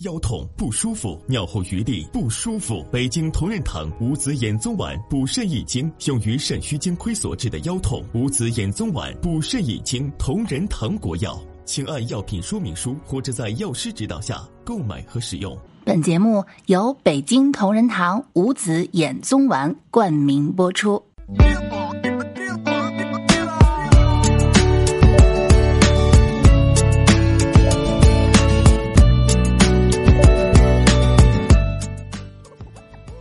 腰痛不舒服，尿后余沥不舒服。北京同仁堂五子衍宗丸补肾益精，用于肾虚精亏所致的腰痛。五子衍宗丸补肾益精，同仁堂国药，请按药品说明书或者在药师指导下购买和使用。本节目由北京同仁堂五子衍宗丸冠名播出。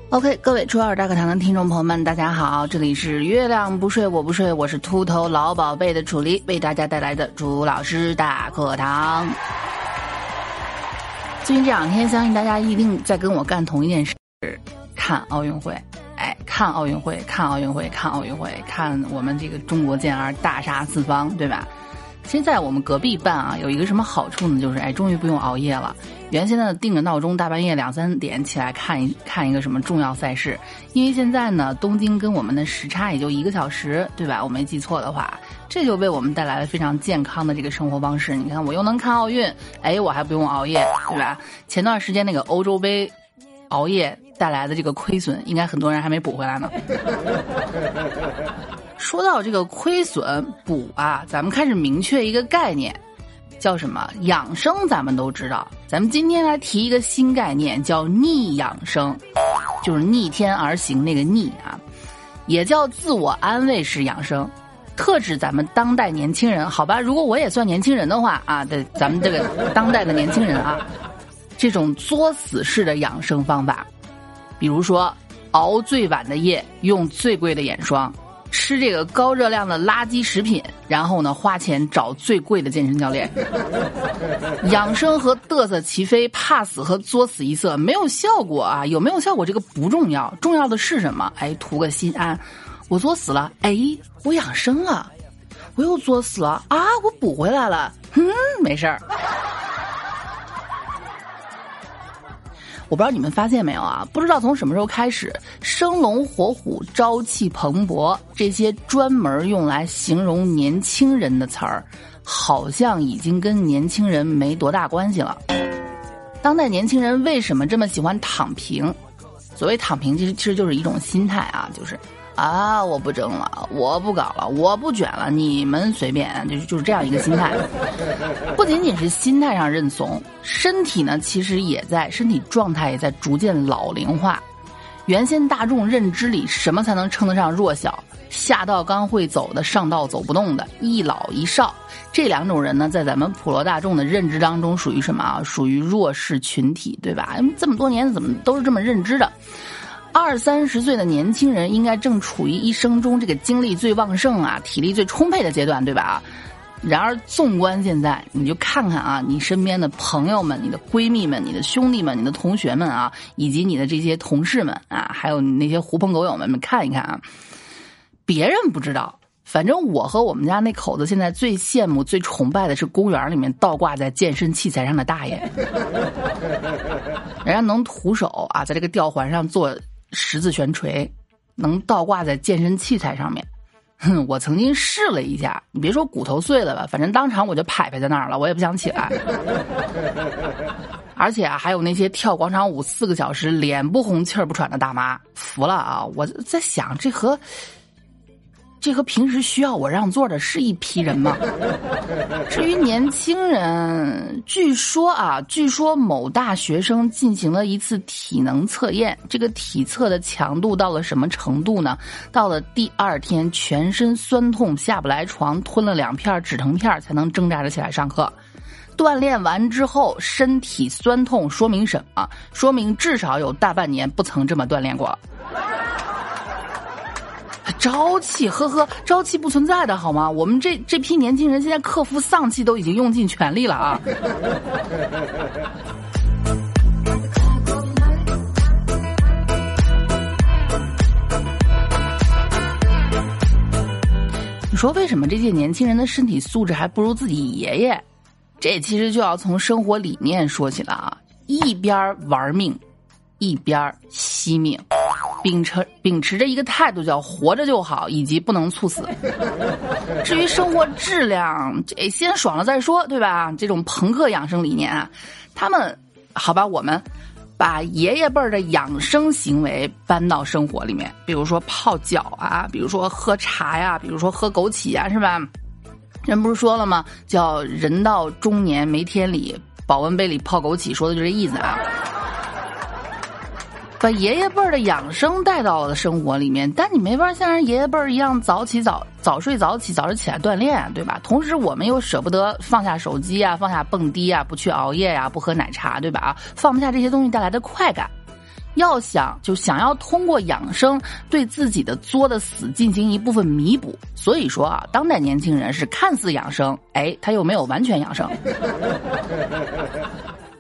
OK，各位初二大课堂的听众朋友们，大家好，这里是月亮不睡我不睡，我是秃头老宝贝的楚离，为大家带来的朱老师大课堂。最近这两天，相信大家一定在跟我干同一件事，看奥运会。哎，看奥运会，看奥运会，看奥运会，看我们这个中国健儿大杀四方，对吧？现在我们隔壁办啊，有一个什么好处呢？就是哎，终于不用熬夜了。原先呢定个闹钟，大半夜两三点起来看一看一个什么重要赛事。因为现在呢，东京跟我们的时差也就一个小时，对吧？我没记错的话，这就为我们带来了非常健康的这个生活方式。你看，我又能看奥运，哎，我还不用熬夜，对吧？前段时间那个欧洲杯，熬夜带来的这个亏损，应该很多人还没补回来呢。说到这个亏损补啊，咱们开始明确一个概念，叫什么养生？咱们都知道。咱们今天来提一个新概念，叫逆养生，就是逆天而行那个逆啊，也叫自我安慰式养生，特指咱们当代年轻人。好吧，如果我也算年轻人的话啊，对，咱们这个当代的年轻人啊，这种作死式的养生方法，比如说熬最晚的夜，用最贵的眼霜。吃这个高热量的垃圾食品，然后呢花钱找最贵的健身教练，养生和嘚瑟齐飞，怕死和作死一色没有效果啊？有没有效果这个不重要，重要的是什么？哎，图个心安。我作死了，哎，我养生了，我又作死了啊，我补回来了，嗯，没事儿。我不知道你们发现没有啊？不知道从什么时候开始，“生龙活虎”“朝气蓬勃”这些专门用来形容年轻人的词儿，好像已经跟年轻人没多大关系了。当代年轻人为什么这么喜欢躺平？所谓躺平，其实其实就是一种心态啊，就是。啊！我不争了，我不搞了，我不卷了，你们随便，就是就是这样一个心态。不仅仅是心态上认怂，身体呢，其实也在身体状态也在逐渐老龄化。原先大众认知里，什么才能称得上弱小？下道刚会走的，上道走不动的，一老一少这两种人呢，在咱们普罗大众的认知当中，属于什么啊？属于弱势群体，对吧？这么多年怎么都是这么认知的？二三十岁的年轻人应该正处于一生中这个精力最旺盛啊、体力最充沛的阶段，对吧？然而，纵观现在，你就看看啊，你身边的朋友们、你的闺蜜们、你的兄弟们、你的同学们啊，以及你的这些同事们啊，还有你那些狐朋狗友们们，看一看啊。别人不知道，反正我和我们家那口子现在最羡慕、最崇拜的是公园里面倒挂在健身器材上的大爷，人家能徒手啊，在这个吊环上做。十字悬垂能倒挂在健身器材上面，哼，我曾经试了一下，你别说骨头碎了吧，反正当场我就拍拍在那儿了，我也不想起来。而且啊，还有那些跳广场舞四个小时脸不红气儿不喘的大妈，服了啊！我在想，这和。这和平时需要我让座的是一批人吗？至于年轻人，据说啊，据说某大学生进行了一次体能测验，这个体测的强度到了什么程度呢？到了第二天，全身酸痛下不来床，吞了两片止疼片才能挣扎着起来上课。锻炼完之后，身体酸痛，说明什么？说明至少有大半年不曾这么锻炼过。朝气，呵呵，朝气不存在的好吗？我们这这批年轻人现在克服丧气都已经用尽全力了啊！你说为什么这些年轻人的身体素质还不如自己爷爷？这其实就要从生活理念说起了啊！一边玩命，一边惜命。秉持秉持着一个态度叫活着就好，以及不能猝死。至于生活质量，这先爽了再说，对吧？这种朋克养生理念啊，他们好吧，我们把爷爷辈儿的养生行为搬到生活里面，比如说泡脚啊，比如说喝茶呀，比如说喝枸杞呀，是吧？人不是说了吗？叫人到中年没天理，保温杯里泡枸杞，说的就这意思啊。把爷爷辈儿的养生带到了生活里面，但你没法像人爷爷辈儿一样早起早早睡早起，早上起来锻炼，对吧？同时我们又舍不得放下手机啊，放下蹦迪啊，不去熬夜呀，不喝奶茶，对吧？啊，放不下这些东西带来的快感。要想就想要通过养生对自己的作的死进行一部分弥补，所以说啊，当代年轻人是看似养生，哎，他又没有完全养生。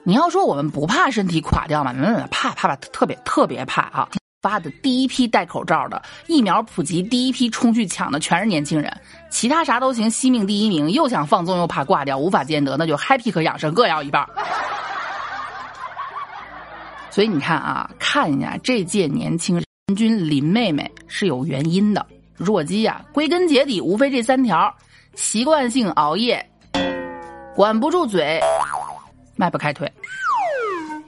你要说我们不怕身体垮掉吗？嗯，怕怕怕，特别特别怕啊！发的第一批戴口罩的疫苗普及，第一批冲去抢的全是年轻人，其他啥都行，惜命第一名，又想放纵又怕挂掉，无法兼得，那就 happy 和养生各要一半。所以你看啊，看一下这届年轻人均林妹妹是有原因的，弱鸡呀，归根结底无非这三条：习惯性熬夜，管不住嘴。迈不开腿，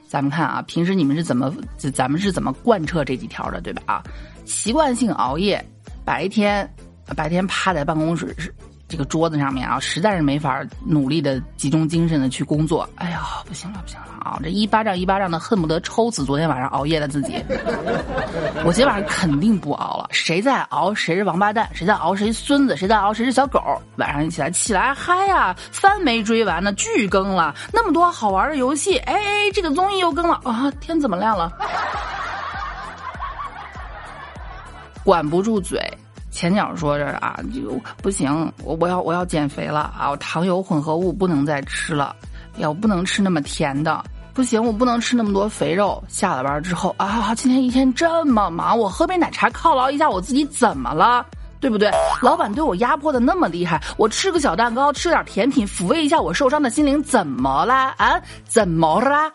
咱们看啊，平时你们是怎么，咱们是怎么贯彻这几条的，对吧？啊，习惯性熬夜，白天，白天趴在办公室这个桌子上面啊，实在是没法努力的集中精神的去工作。哎呀，不行了，不行了啊！这一巴掌一巴掌的，恨不得抽死昨天晚上熬夜的自己。我今天晚上肯定不熬了，谁在熬谁是王八蛋，谁在熬谁孙子，谁在熬谁是小狗。晚上一起来起来嗨呀，番没追完呢，剧更了，那么多好玩的游戏，哎，这个综艺又更了啊！天怎么亮了？管不住嘴。前脚说着啊，就不行，我我要我要减肥了啊！我糖油混合物不能再吃了，呀，我不能吃那么甜的，不行，我不能吃那么多肥肉。下了班之后啊，今天一天这么忙，我喝杯奶茶犒劳一下我自己，怎么了？对不对？老板对我压迫的那么厉害，我吃个小蛋糕，吃点甜品，抚慰一下我受伤的心灵，怎么啦？啊，怎么啦？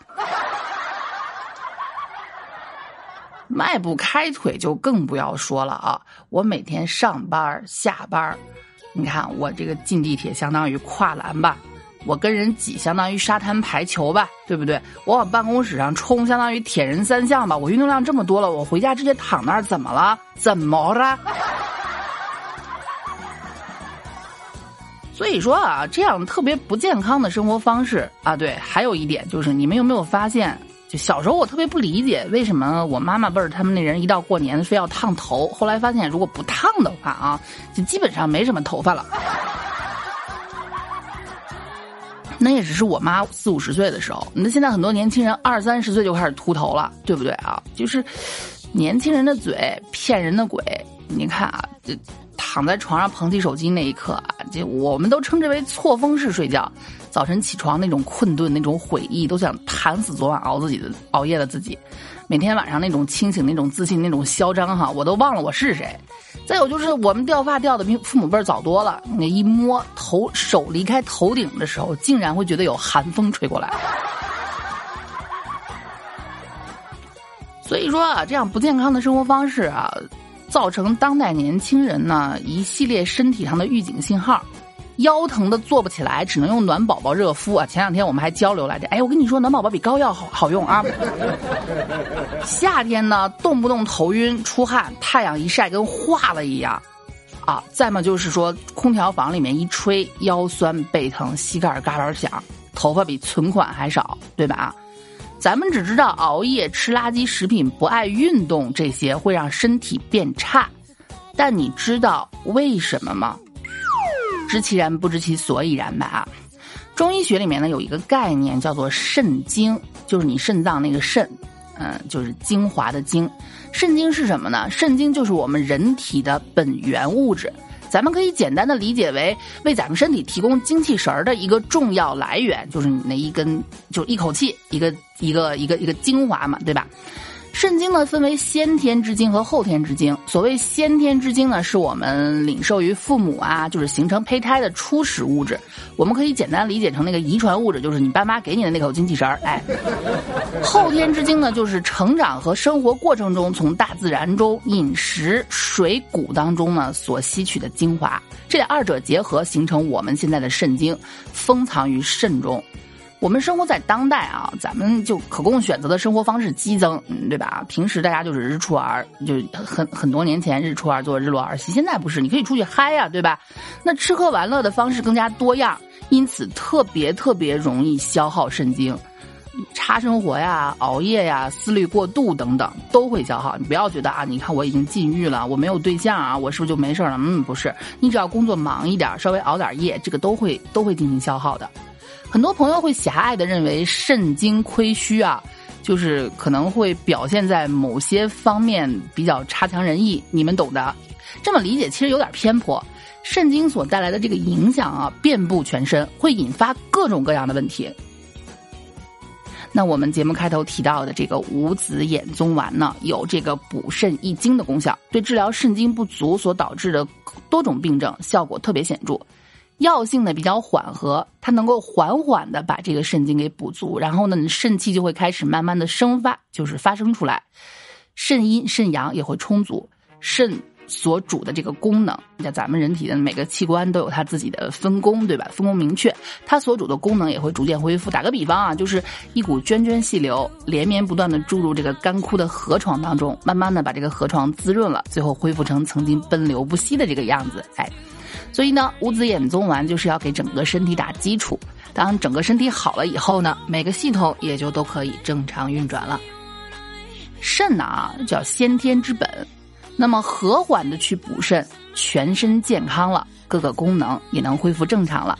迈不开腿就更不要说了啊！我每天上班下班，你看我这个进地铁相当于跨栏吧，我跟人挤相当于沙滩排球吧，对不对？我往办公室上冲相当于铁人三项吧，我运动量这么多了，我回家直接躺那儿怎么了？怎么了？所以说啊，这样特别不健康的生活方式啊，对，还有一点就是你们有没有发现？就小时候我特别不理解，为什么我妈妈辈儿他们那人一到过年非要烫头。后来发现，如果不烫的话啊，就基本上没什么头发了。那也只是我妈四五十岁的时候。那现在很多年轻人二三十岁就开始秃头了，对不对啊？就是年轻人的嘴骗人的鬼。你看啊，这躺在床上捧起手机那一刻啊，就我们都称之为错峰式睡觉。早晨起床那种困顿、那种悔意，都想弹死昨晚熬自己的熬夜的自己。每天晚上那种清醒、那种自信、那种嚣张，哈，我都忘了我是谁。再有就是我们掉发掉的比父母辈早多了。那一摸头，手离开头顶的时候，竟然会觉得有寒风吹过来。所以说啊，这样不健康的生活方式啊，造成当代年轻人呢一系列身体上的预警信号。腰疼的坐不起来，只能用暖宝宝热敷啊！前两天我们还交流来着，哎，我跟你说，暖宝宝比膏药好好用啊。夏天呢，动不动头晕出汗，太阳一晒跟化了一样，啊！再么就是说，空调房里面一吹，腰酸背疼，膝盖嘎嘎响，头发比存款还少，对吧？咱们只知道熬夜、吃垃圾食品、不爱运动这些会让身体变差，但你知道为什么吗？知其然，不知其所以然吧啊！中医学里面呢有一个概念叫做肾精，就是你肾脏那个肾，嗯，就是精华的精。肾精是什么呢？肾精就是我们人体的本源物质，咱们可以简单的理解为为咱们身体提供精气神儿的一个重要来源，就是你那一根，就一口气一个一个一个一个精华嘛，对吧？肾精呢，分为先天之精和后天之精。所谓先天之精呢，是我们领受于父母啊，就是形成胚胎的初始物质。我们可以简单理解成那个遗传物质，就是你爸妈给你的那口精气神儿。哎，后天之精呢，就是成长和生活过程中从大自然中饮食、水谷当中呢所吸取的精华。这二者结合形成我们现在的肾精，封藏于肾中。我们生活在当代啊，咱们就可供选择的生活方式激增，对吧？平时大家就是日出而就很很多年前日出而作日落而息，现在不是，你可以出去嗨呀，对吧？那吃喝玩乐的方式更加多样，因此特别特别容易消耗肾精，差生活呀、熬夜呀、思虑过度等等都会消耗。你不要觉得啊，你看我已经禁欲了，我没有对象啊，我是不是就没事了？嗯，不是，你只要工作忙一点，稍微熬点夜，这个都会都会进行消耗的。很多朋友会狭隘的认为肾精亏虚啊，就是可能会表现在某些方面比较差强人意，你们懂的。这么理解其实有点偏颇。肾精所带来的这个影响啊，遍布全身，会引发各种各样的问题。那我们节目开头提到的这个五子衍宗丸呢，有这个补肾益精的功效，对治疗肾精不足所导致的多种病症效果特别显著。药性呢比较缓和，它能够缓缓的把这个肾精给补足，然后呢，你肾气就会开始慢慢的生发，就是发生出来，肾阴肾阳也会充足，肾所主的这个功能，像咱们人体的每个器官都有它自己的分工，对吧？分工明确，它所主的功能也会逐渐恢复。打个比方啊，就是一股涓涓细流连绵不断的注入这个干枯的河床当中，慢慢的把这个河床滋润了，最后恢复成曾经奔流不息的这个样子，哎。所以呢，五子衍宗丸就是要给整个身体打基础。当整个身体好了以后呢，每个系统也就都可以正常运转了。肾呢啊，叫先天之本，那么和缓的去补肾，全身健康了，各个功能也能恢复正常了。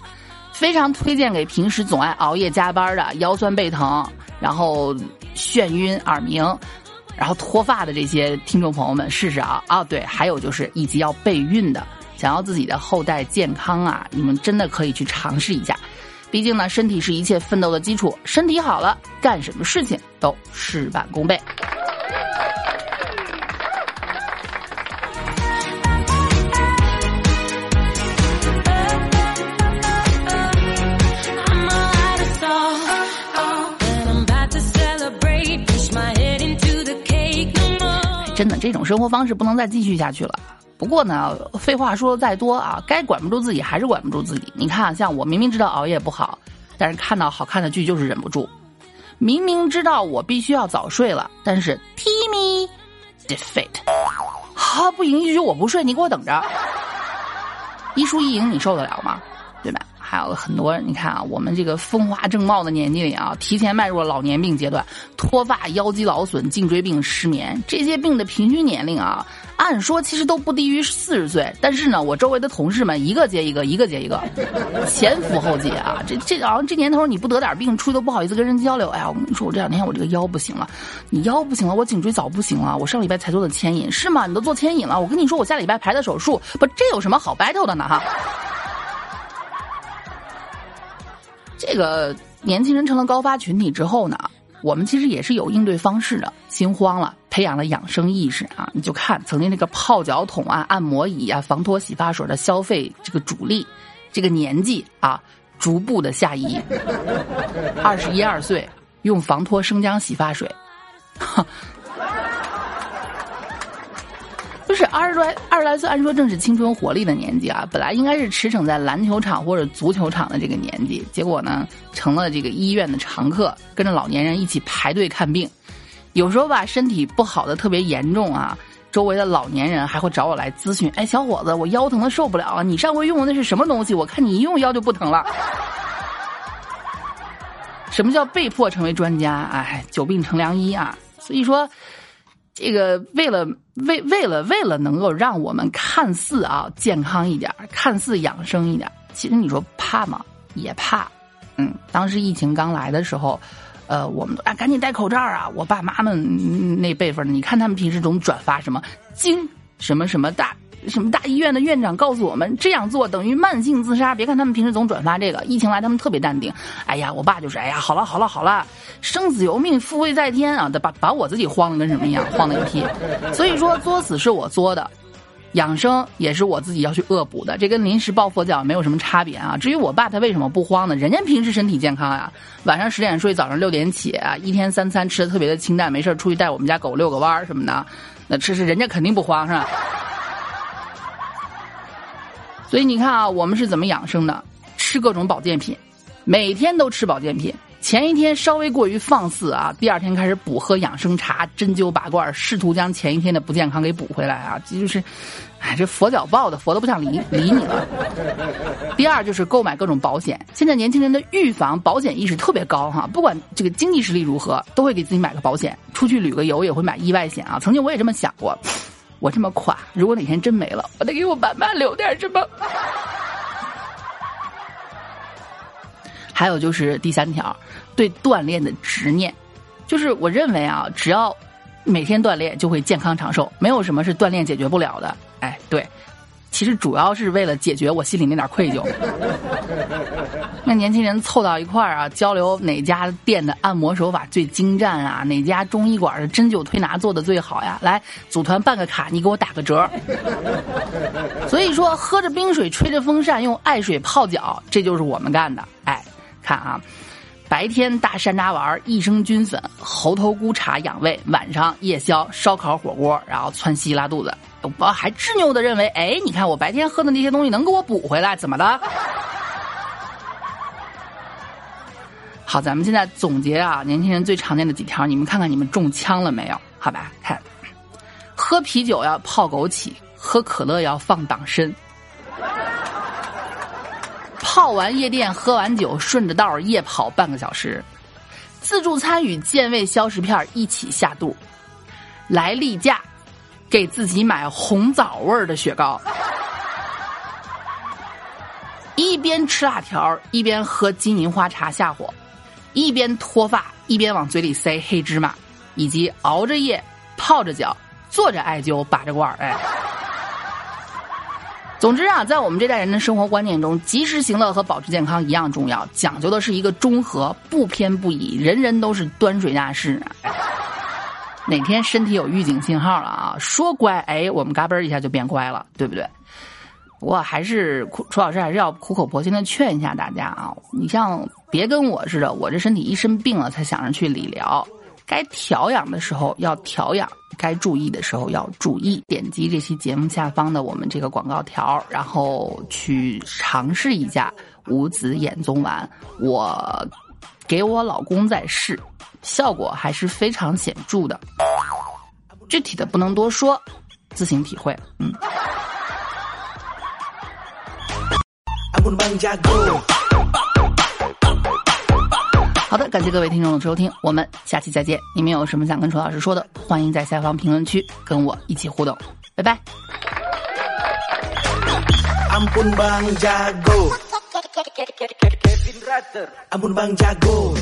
非常推荐给平时总爱熬夜加班的、腰酸背疼、然后眩晕耳鸣、然后脱发的这些听众朋友们试试啊啊！对，还有就是以及要备孕的。想要自己的后代健康啊，你们真的可以去尝试一下。毕竟呢，身体是一切奋斗的基础，身体好了，干什么事情都事半功倍。真的，这种生活方式不能再继续下去了。不过呢，废话说的再多啊，该管不住自己还是管不住自己。你看，像我明明知道熬夜不好，但是看到好看的剧就是忍不住；明明知道我必须要早睡了，但是 TMI defeat，好不允许我不睡，你给我等着。一输一赢，你受得了吗？对吧？还有很多，你看啊，我们这个风华正茂的年纪里啊，提前迈入了老年病阶段，脱发、腰肌劳损、颈椎病、失眠这些病的平均年龄啊。按说其实都不低于四十岁，但是呢，我周围的同事们一个接一个，一个接一个，前赴后继啊！这这好像这年头你不得点病，出去都不好意思跟人交流。哎呀，我跟你说，我这两天我这个腰不行了，你腰不行了，我颈椎早不行了，我上礼拜才做的牵引，是吗？你都做牵引了，我跟你说，我下礼拜排的手术，不，这有什么好 battle 的呢？哈，这个年轻人成了高发群体之后呢？我们其实也是有应对方式的，心慌了，培养了养生意识啊！你就看曾经那个泡脚桶啊、按摩椅啊、防脱洗发水的消费这个主力，这个年纪啊，逐步的下移。二十一二岁用防脱生姜洗发水，是二十来二十来岁，按说正是青春活力的年纪啊，本来应该是驰骋在篮球场或者足球场的这个年纪，结果呢，成了这个医院的常客，跟着老年人一起排队看病。有时候吧，身体不好的特别严重啊，周围的老年人还会找我来咨询。哎，小伙子，我腰疼的受不了啊！你上回用的那是什么东西？我看你一用腰就不疼了。什么叫被迫成为专家？哎，久病成良医啊！所以说。这个为了为为了为了能够让我们看似啊健康一点，看似养生一点，其实你说怕吗？也怕。嗯，当时疫情刚来的时候，呃，我们啊赶紧戴口罩啊！我爸妈们那辈分，你看他们平时总转发什么精什么什么大。什么大医院的院长告诉我们这样做等于慢性自杀？别看他们平时总转发这个，疫情来他们特别淡定。哎呀，我爸就是，哎呀，好了好了好了，生死由命，富贵在天啊！把把我自己慌的跟什么一样，慌的一批。所以说作死是我作的，养生也是我自己要去恶补的，这跟临时抱佛脚没有什么差别啊。至于我爸他为什么不慌呢？人家平时身体健康呀，晚上十点睡，早上六点起，一天三餐吃的特别的清淡，没事出去带我们家狗遛个弯什么的，那吃是人家肯定不慌是吧？所以你看啊，我们是怎么养生的？吃各种保健品，每天都吃保健品，前一天稍微过于放肆啊，第二天开始补喝养生茶、针灸拔罐，试图将前一天的不健康给补回来啊，这就是，哎，这佛脚报的佛都不想理理你了。第二就是购买各种保险，现在年轻人的预防保险意识特别高哈，不管这个经济实力如何，都会给自己买个保险，出去旅个游也会买意外险啊。曾经我也这么想过，我这么垮，如果哪天真没了，我得给我爸妈留点什么。还有就是第三条，对锻炼的执念，就是我认为啊，只要每天锻炼就会健康长寿，没有什么是锻炼解决不了的。哎，对，其实主要是为了解决我心里那点愧疚。那年轻人凑到一块儿啊，交流哪家店的按摩手法最精湛啊，哪家中医馆的针灸推拿做的最好呀？来组团办个卡，你给我打个折。所以说，喝着冰水，吹着风扇，用艾水泡脚，这就是我们干的。哎。看啊，白天大山楂丸、益生菌粉、猴头菇茶养胃，晚上夜宵、烧烤火锅，然后窜稀拉肚子。我还执拗的认为，哎，你看我白天喝的那些东西能给我补回来，怎么的？好，咱们现在总结啊，年轻人最常见的几条，你们看看你们中枪了没有？好吧，看，喝啤酒要泡枸杞，喝可乐要放党参。泡完夜店，喝完酒，顺着道夜跑半个小时，自助餐与健胃消食片一起下肚，来例假，给自己买红枣味儿的雪糕，一边吃辣条一边喝金银花茶下火，一边脱发一边往嘴里塞黑芝麻，以及熬着夜泡着脚坐着艾灸拔着罐儿，哎。总之啊，在我们这代人的生活观念中，及时行乐和保持健康一样重要，讲究的是一个中和，不偏不倚，人人都是端水大师。哪天身体有预警信号了啊，说乖，哎，我们嘎嘣一下就变乖了，对不对？不过还是楚老师还是要苦口婆心的劝一下大家啊，你像别跟我似的，我这身体一生病了才想着去理疗。该调养的时候要调养，该注意的时候要注意。点击这期节目下方的我们这个广告条，然后去尝试一下五子衍宗丸。我给我老公在试，效果还是非常显著的。具体的不能多说，自行体会。嗯。好的，感谢各位听众的收听，我们下期再见。你们有什么想跟楚老师说的，欢迎在下方评论区跟我一起互动，拜拜。Ampun bang jago, Ampun bang jago.